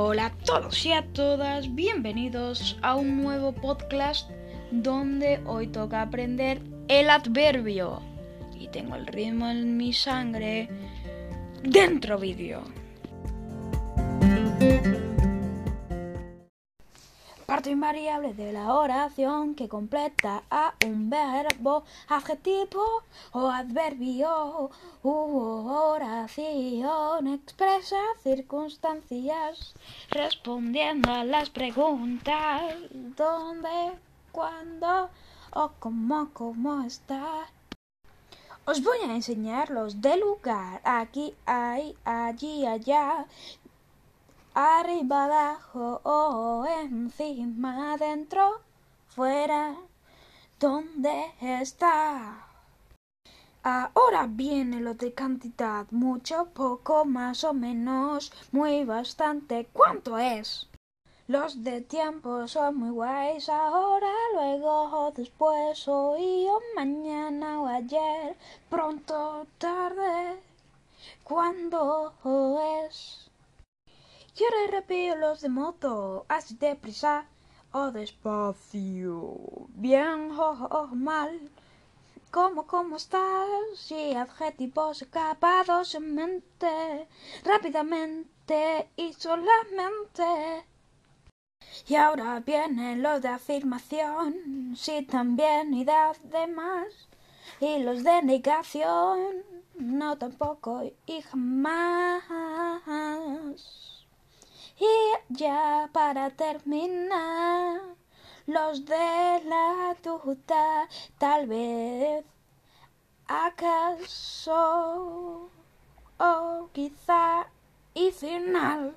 Hola a todos y a todas, bienvenidos a un nuevo podcast donde hoy toca aprender el adverbio. Y tengo el ritmo en mi sangre dentro vídeo. Invariable de la oración que completa a un verbo, adjetivo o adverbio u oración expresa circunstancias respondiendo a las preguntas dónde, cuándo o cómo, cómo está. Os voy a enseñar los de lugar, aquí, ahí, allí, allá, arriba, abajo o encima, adentro, fuera, ¿dónde está? Ahora viene lo de cantidad, mucho, poco, más o menos, muy, bastante, ¿cuánto es? Los de tiempo son muy guays, ahora, luego, o después, hoy o mañana o ayer, pronto, tarde, ¿cuándo es? Ahora repito los de moto, así deprisa o despacio, bien o, o mal. ¿Cómo, cómo estás? Y adjetivos acabados en mente, rápidamente y solamente. Y ahora viene lo de afirmación, sí también y de demás. Y los de negación, no tampoco y jamás. Y ya para terminar, los de la duda, tal vez, acaso, o quizá y final.